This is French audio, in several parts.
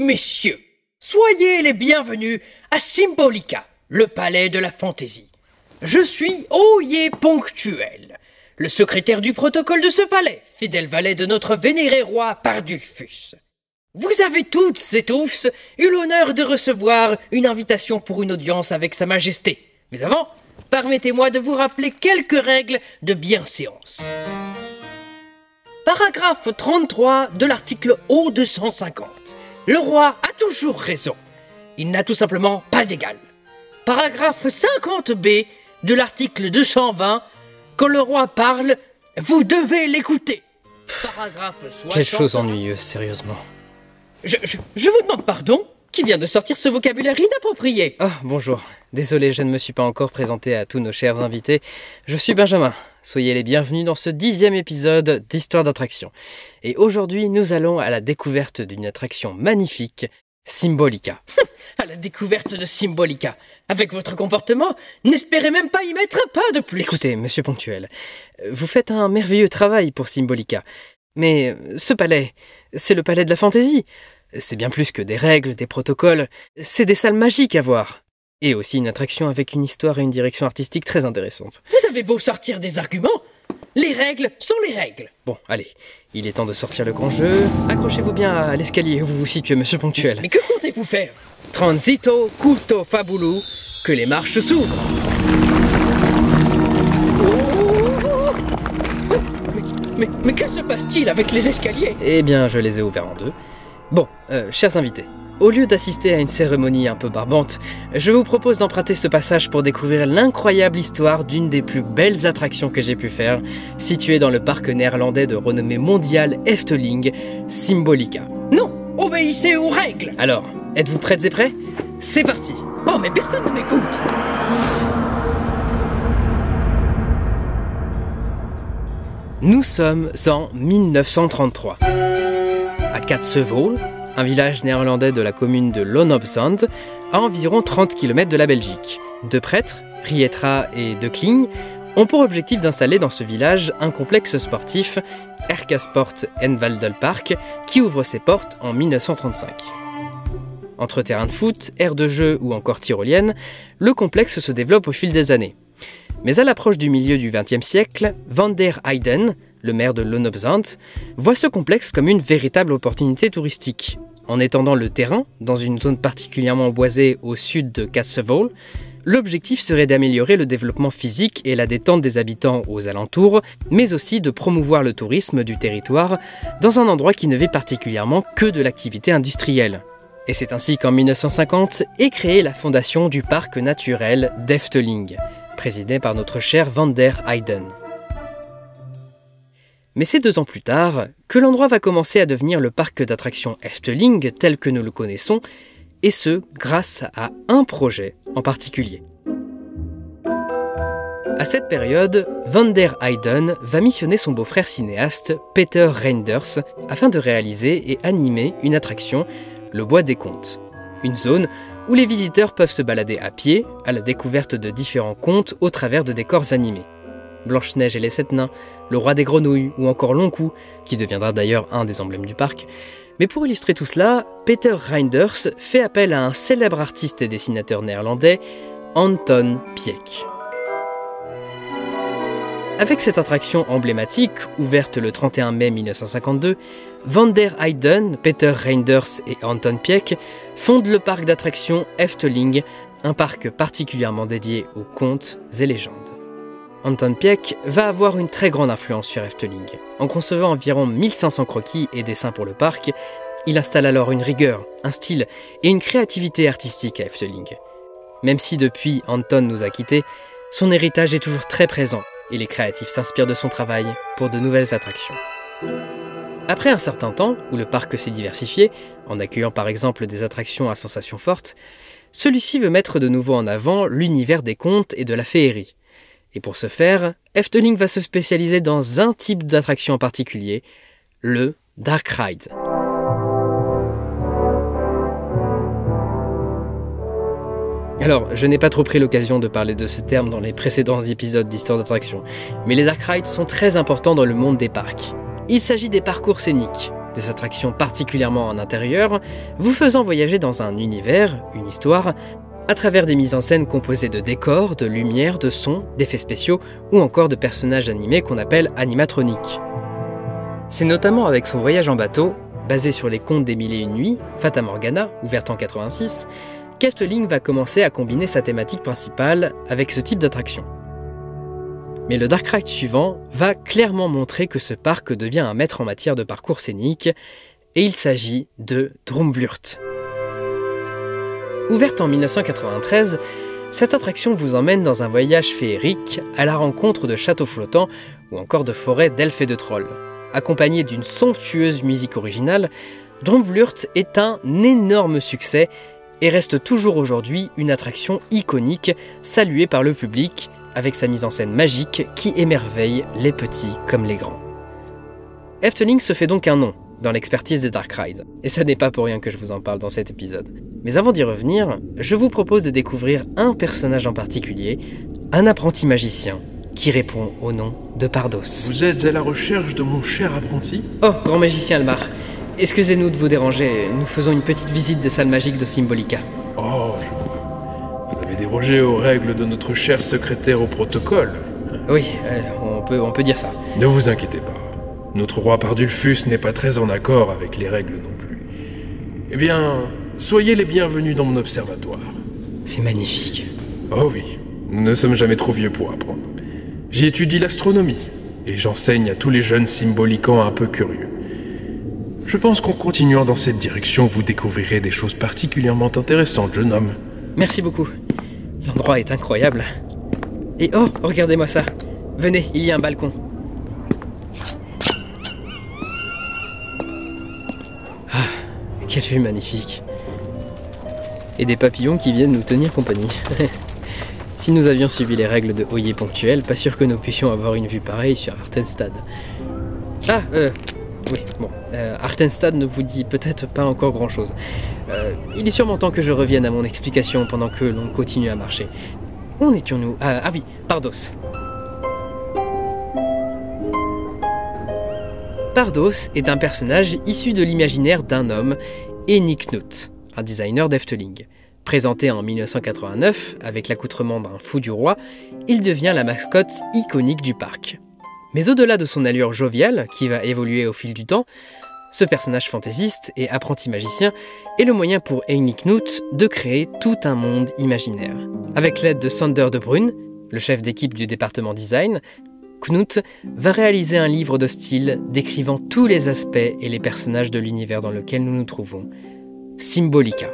Messieurs, soyez les bienvenus à Symbolica, le palais de la fantaisie. Je suis Oye Ponctuel, le secrétaire du protocole de ce palais, fidèle valet de notre vénéré roi Pardulfus. Vous avez toutes et tous eu l'honneur de recevoir une invitation pour une audience avec Sa Majesté. Mais avant, permettez-moi de vous rappeler quelques règles de bienséance. Paragraphe 33 de l'article O250. Le roi a toujours raison. Il n'a tout simplement pas d'égal. Paragraphe 50b de l'article 220. Quand le roi parle, vous devez l'écouter. Paragraphe 60. Quelle chose ennuyeuse, sérieusement. Je, je- je vous demande pardon Qui vient de sortir ce vocabulaire inapproprié Ah, bonjour. Désolé, je ne me suis pas encore présenté à tous nos chers invités. Je suis Benjamin. Soyez les bienvenus dans ce dixième épisode d'Histoire d'attraction. Et aujourd'hui, nous allons à la découverte d'une attraction magnifique, Symbolica. À la découverte de Symbolica. Avec votre comportement, n'espérez même pas y mettre un pas de plus. Écoutez, monsieur Ponctuel, vous faites un merveilleux travail pour Symbolica. Mais ce palais, c'est le palais de la fantaisie. C'est bien plus que des règles, des protocoles. C'est des salles magiques à voir. Et aussi une attraction avec une histoire et une direction artistique très intéressantes. Vous avez beau sortir des arguments, les règles sont les règles. Bon, allez, il est temps de sortir le grand jeu. Accrochez-vous bien à l'escalier où vous vous situez, monsieur Ponctuel. Mais que comptez-vous faire? Transito, culto, fabulu, que les marches s'ouvrent. Oh mais, mais, mais que se passe-t-il avec les escaliers? Eh bien, je les ai ouverts en deux. Bon, euh, chers invités, au lieu d'assister à une cérémonie un peu barbante, je vous propose d'emprunter ce passage pour découvrir l'incroyable histoire d'une des plus belles attractions que j'ai pu faire, située dans le parc néerlandais de renommée mondiale Efteling, Symbolica. Non, obéissez aux règles. Alors, êtes-vous prêtes et prêts? C'est parti Oh, mais personne ne m'écoute. Nous sommes en 1933. À Katsevold, un village néerlandais de la commune de Lonopzand, à environ 30 km de la Belgique. Deux prêtres, Rietra et De Kling, ont pour objectif d'installer dans ce village un complexe sportif, Erkasport en Waldelpark, qui ouvre ses portes en 1935. Entre terrain de foot, aire de jeu ou encore tyrolienne, le complexe se développe au fil des années. Mais à l'approche du milieu du XXe siècle, Van der Heyden, le maire de Lonopzand, voit ce complexe comme une véritable opportunité touristique. En étendant le terrain, dans une zone particulièrement boisée au sud de Katsevold, l'objectif serait d'améliorer le développement physique et la détente des habitants aux alentours, mais aussi de promouvoir le tourisme du territoire dans un endroit qui ne vit particulièrement que de l'activité industrielle. Et c'est ainsi qu'en 1950 est créée la fondation du parc naturel d'Efteling, présidé par notre cher Van der Heyden. Mais c'est deux ans plus tard que l'endroit va commencer à devenir le parc d'attractions Efteling tel que nous le connaissons, et ce grâce à un projet en particulier. À cette période, Van der Heyden va missionner son beau-frère cinéaste Peter Reinders afin de réaliser et animer une attraction, le Bois des Contes. Une zone où les visiteurs peuvent se balader à pied à la découverte de différents contes au travers de décors animés. Blanche-Neige et les Sept Nains, le Roi des Grenouilles ou encore Longcou, qui deviendra d'ailleurs un des emblèmes du parc. Mais pour illustrer tout cela, Peter Reinders fait appel à un célèbre artiste et dessinateur néerlandais, Anton Pieck. Avec cette attraction emblématique, ouverte le 31 mai 1952, Van der Heyden, Peter Reinders et Anton Pieck fondent le parc d'attractions Efteling, un parc particulièrement dédié aux contes et légendes. Anton Pieck va avoir une très grande influence sur Efteling. En concevant environ 1500 croquis et dessins pour le parc, il installe alors une rigueur, un style et une créativité artistique à Efteling. Même si depuis Anton nous a quittés, son héritage est toujours très présent et les créatifs s'inspirent de son travail pour de nouvelles attractions. Après un certain temps, où le parc s'est diversifié, en accueillant par exemple des attractions à sensations fortes, celui-ci veut mettre de nouveau en avant l'univers des contes et de la féerie. Et pour ce faire, Efteling va se spécialiser dans un type d'attraction en particulier, le Dark Ride. Alors, je n'ai pas trop pris l'occasion de parler de ce terme dans les précédents épisodes d'Histoire d'attraction, mais les Dark Rides sont très importants dans le monde des parcs. Il s'agit des parcours scéniques, des attractions particulièrement en intérieur, vous faisant voyager dans un univers, une histoire, à travers des mises en scène composées de décors, de lumière, de sons, d'effets spéciaux ou encore de personnages animés qu'on appelle animatroniques. C'est notamment avec son voyage en bateau, basé sur les contes des mille et une nuits, Fata Morgana, ouverte en 86, qu'Efteling va commencer à combiner sa thématique principale avec ce type d'attraction. Mais le Dark Ride suivant va clairement montrer que ce parc devient un maître en matière de parcours scénique, et il s'agit de Drumvlurt. Ouverte en 1993, cette attraction vous emmène dans un voyage féerique à la rencontre de châteaux flottants ou encore de forêts d'elfes et de trolls. Accompagné d'une somptueuse musique originale, Drumvlurt est un énorme succès et reste toujours aujourd'hui une attraction iconique saluée par le public avec sa mise en scène magique qui émerveille les petits comme les grands. Efteling se fait donc un nom dans l'expertise des Dark Rides, et ça n'est pas pour rien que je vous en parle dans cet épisode. Mais avant d'y revenir, je vous propose de découvrir un personnage en particulier, un apprenti magicien, qui répond au nom de Pardos. Vous êtes à la recherche de mon cher apprenti? Oh, grand magicien Almar, excusez-nous de vous déranger, nous faisons une petite visite des salles magiques de Symbolica. Oh, je. Vous avez dérogé aux règles de notre cher secrétaire au protocole. Oui, euh, on, peut, on peut dire ça. Ne vous inquiétez pas. Notre roi Pardulfus n'est pas très en accord avec les règles non plus. Eh bien, soyez les bienvenus dans mon observatoire. C'est magnifique. Oh oui, nous ne sommes jamais trop vieux pour apprendre. J'y étudie l'astronomie, et j'enseigne à tous les jeunes symbolicants un peu curieux. Je pense qu'en continuant dans cette direction, vous découvrirez des choses particulièrement intéressantes, jeune homme. Merci beaucoup. L'endroit est incroyable. Et oh, regardez-moi ça. Venez, il y a un balcon. Quelle vue magnifique. Et des papillons qui viennent nous tenir compagnie. si nous avions suivi les règles de Oyer ponctuel, pas sûr que nous puissions avoir une vue pareille sur Artenstad. Ah, euh, oui, bon. Euh, Artenstad ne vous dit peut-être pas encore grand-chose. Euh, il est sûrement temps que je revienne à mon explication pendant que l'on continue à marcher. Où étions-nous? Ah, ah oui, Pardos. Pardos est un personnage issu de l'imaginaire d'un homme, Eniknut, un designer d'Efteling. Présenté en 1989 avec l'accoutrement d'un fou du roi, il devient la mascotte iconique du parc. Mais au-delà de son allure joviale, qui va évoluer au fil du temps, ce personnage fantaisiste et apprenti magicien est le moyen pour Einik Knut de créer tout un monde imaginaire. Avec l'aide de Sander de Bruyne, le chef d'équipe du département design, Knut va réaliser un livre de style décrivant tous les aspects et les personnages de l'univers dans lequel nous nous trouvons, Symbolica.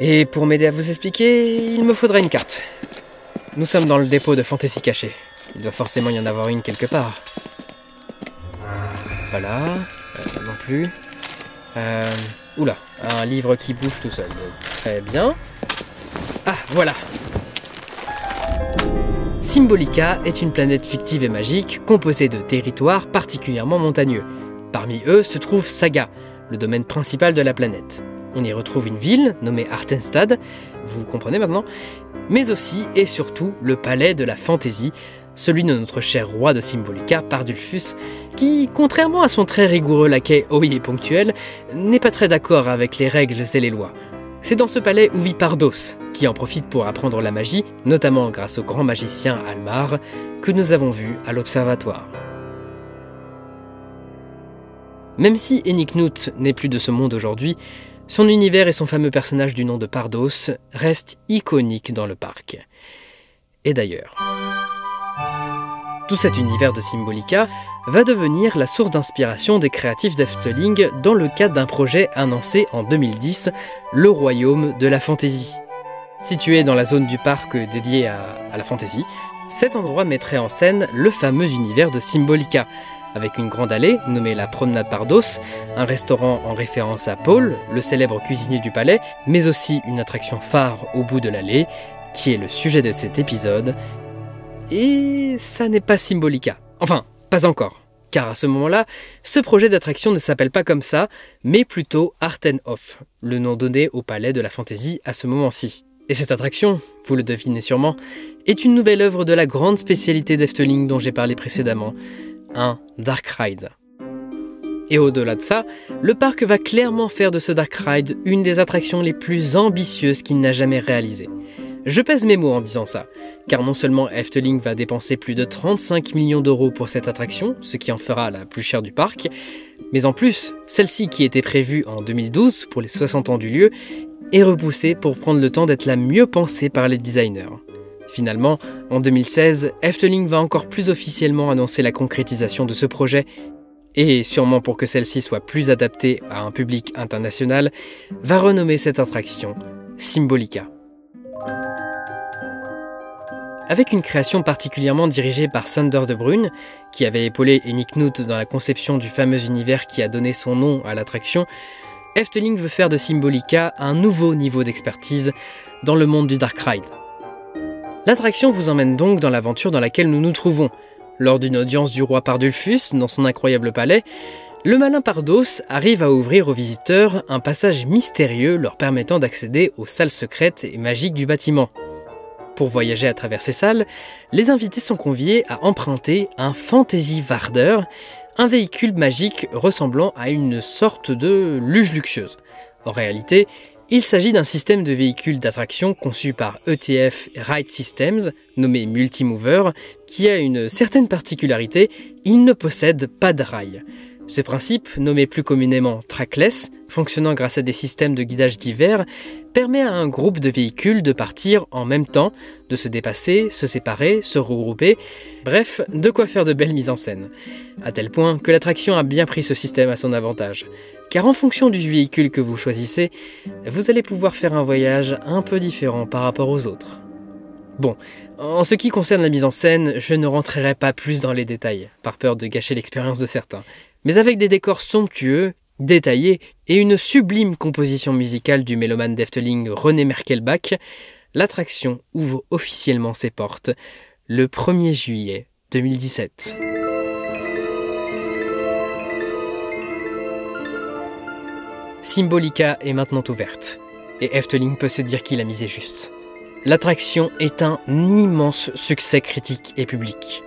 Et pour m'aider à vous expliquer, il me faudra une carte. Nous sommes dans le dépôt de fantaisie cachée. Il doit forcément y en avoir une quelque part. Voilà, non plus. Euh, oula, un livre qui bouge tout seul. Très bien. Ah, voilà. Symbolica est une planète fictive et magique composée de territoires particulièrement montagneux. Parmi eux se trouve Saga, le domaine principal de la planète. On y retrouve une ville nommée Artenstad, vous comprenez maintenant, mais aussi et surtout le palais de la fantaisie, celui de notre cher roi de Symbolica, Pardulfus, qui, contrairement à son très rigoureux laquais oui et ponctuel, n'est pas très d'accord avec les règles et les lois. C'est dans ce palais où vit Pardos, qui en profite pour apprendre la magie, notamment grâce au grand magicien Almar, que nous avons vu à l'observatoire. Même si Eniknut n'est plus de ce monde aujourd'hui, son univers et son fameux personnage du nom de Pardos restent iconiques dans le parc. Et d'ailleurs, tout cet univers de Symbolica va devenir la source d'inspiration des créatifs d'Efteling dans le cadre d'un projet annoncé en 2010, le Royaume de la Fantaisie. Situé dans la zone du parc dédiée à, à la fantaisie, cet endroit mettrait en scène le fameux univers de Symbolica, avec une grande allée nommée la Promenade Pardos, un restaurant en référence à Paul, le célèbre cuisinier du palais, mais aussi une attraction phare au bout de l'allée, qui est le sujet de cet épisode, et ça n'est pas Symbolica. Enfin, pas encore. Car à ce moment-là, ce projet d'attraction ne s'appelle pas comme ça, mais plutôt Artenhof, le nom donné au palais de la fantaisie à ce moment-ci. Et cette attraction, vous le devinez sûrement, est une nouvelle œuvre de la grande spécialité d'Efteling dont j'ai parlé précédemment, un Dark Ride. Et au-delà de ça, le parc va clairement faire de ce Dark Ride une des attractions les plus ambitieuses qu'il n'a jamais réalisées. Je pèse mes mots en disant ça, car non seulement Efteling va dépenser plus de 35 millions d'euros pour cette attraction, ce qui en fera la plus chère du parc, mais en plus, celle-ci qui était prévue en 2012 pour les 60 ans du lieu, est repoussée pour prendre le temps d'être la mieux pensée par les designers. Finalement, en 2016, Efteling va encore plus officiellement annoncer la concrétisation de ce projet et sûrement pour que celle-ci soit plus adaptée à un public international, va renommer cette attraction Symbolica. Avec une création particulièrement dirigée par Sander de Bruyne, qui avait épaulé Enic Knut dans la conception du fameux univers qui a donné son nom à l'attraction, Efteling veut faire de Symbolica un nouveau niveau d'expertise dans le monde du Dark Ride. L'attraction vous emmène donc dans l'aventure dans laquelle nous nous trouvons, lors d'une audience du roi Pardulfus dans son incroyable palais, le malin Pardos arrive à ouvrir aux visiteurs un passage mystérieux leur permettant d'accéder aux salles secrètes et magiques du bâtiment. Pour voyager à travers ces salles, les invités sont conviés à emprunter un Fantasy Varder, un véhicule magique ressemblant à une sorte de luge luxueuse. En réalité, il s'agit d'un système de véhicule d'attraction conçu par ETF Ride Systems, nommé Multimover, qui a une certaine particularité, il ne possède pas de rails. Ce principe, nommé plus communément trackless, fonctionnant grâce à des systèmes de guidage divers, permet à un groupe de véhicules de partir en même temps, de se dépasser, se séparer, se regrouper, bref, de quoi faire de belles mises en scène. À tel point que l'attraction a bien pris ce système à son avantage car en fonction du véhicule que vous choisissez, vous allez pouvoir faire un voyage un peu différent par rapport aux autres. Bon, en ce qui concerne la mise en scène, je ne rentrerai pas plus dans les détails, par peur de gâcher l'expérience de certains. Mais avec des décors somptueux, détaillés et une sublime composition musicale du mélomane d'Efteling René Merkelbach, l'attraction ouvre officiellement ses portes le 1er juillet 2017. Symbolica est maintenant ouverte, et Efteling peut se dire qu'il a misé juste. L'attraction est un immense succès critique et public.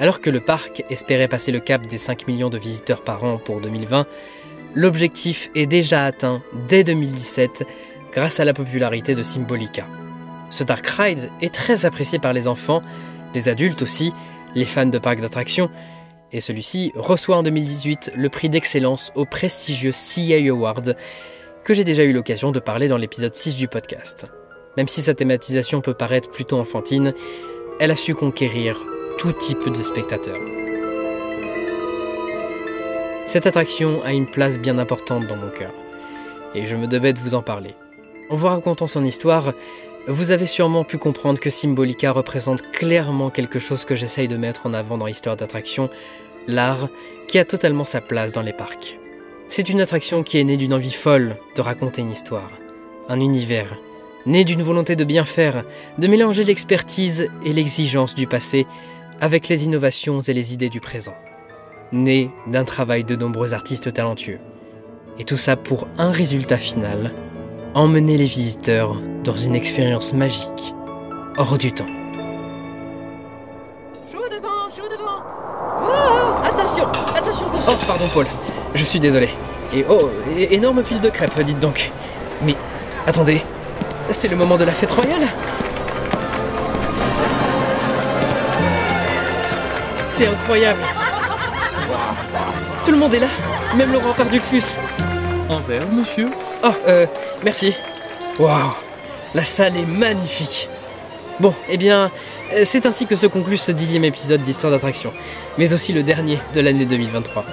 Alors que le parc espérait passer le cap des 5 millions de visiteurs par an pour 2020, l'objectif est déjà atteint dès 2017 grâce à la popularité de Symbolica. Ce Dark Ride est très apprécié par les enfants, les adultes aussi, les fans de parcs d'attractions et celui-ci reçoit en 2018 le prix d'excellence au prestigieux CA Award, que j'ai déjà eu l'occasion de parler dans l'épisode 6 du podcast. Même si sa thématisation peut paraître plutôt enfantine, elle a su conquérir tout type de spectateurs. Cette attraction a une place bien importante dans mon cœur, et je me devais de vous en parler. En vous racontant son histoire, vous avez sûrement pu comprendre que Symbolica représente clairement quelque chose que j'essaye de mettre en avant dans l'histoire d'attraction, l'art qui a totalement sa place dans les parcs. C'est une attraction qui est née d'une envie folle de raconter une histoire, un univers, né d'une volonté de bien faire, de mélanger l'expertise et l'exigence du passé avec les innovations et les idées du présent. Né d'un travail de nombreux artistes talentueux. Et tout ça pour un résultat final, emmener les visiteurs dans une expérience magique, hors du temps. Oh, pardon, Paul. Je suis désolé. Et oh, énorme fil de crêpes, dites donc. Mais attendez, c'est le moment de la fête royale C'est incroyable Tout le monde est là, même Laurent Pardulfus. Un verre, monsieur Oh, euh, merci. Waouh La salle est magnifique. Bon, eh bien, c'est ainsi que se conclut ce dixième épisode d'Histoire d'attraction mais aussi le dernier de l'année 2023.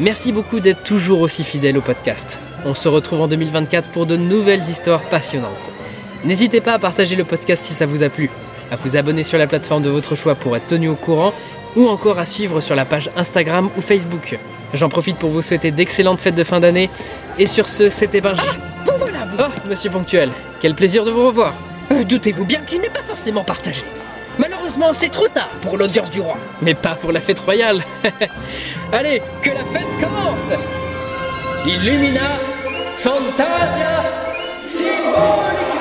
Merci beaucoup d'être toujours aussi fidèle au podcast. On se retrouve en 2024 pour de nouvelles histoires passionnantes. N'hésitez pas à partager le podcast si ça vous a plu, à vous abonner sur la plateforme de votre choix pour être tenu au courant, ou encore à suivre sur la page Instagram ou Facebook. J'en profite pour vous souhaiter d'excellentes fêtes de fin d'année, et sur ce, c'était Benji. Ah, voilà, vous. Oh, monsieur Ponctuel, quel plaisir de vous revoir. Euh, doutez-vous bien qu'il n'est pas forcément partagé. Malheureusement, c'est trop tard pour l'audience du roi. Mais pas pour la fête royale. Allez, que la fête commence. Illumina Fantasia Symbolica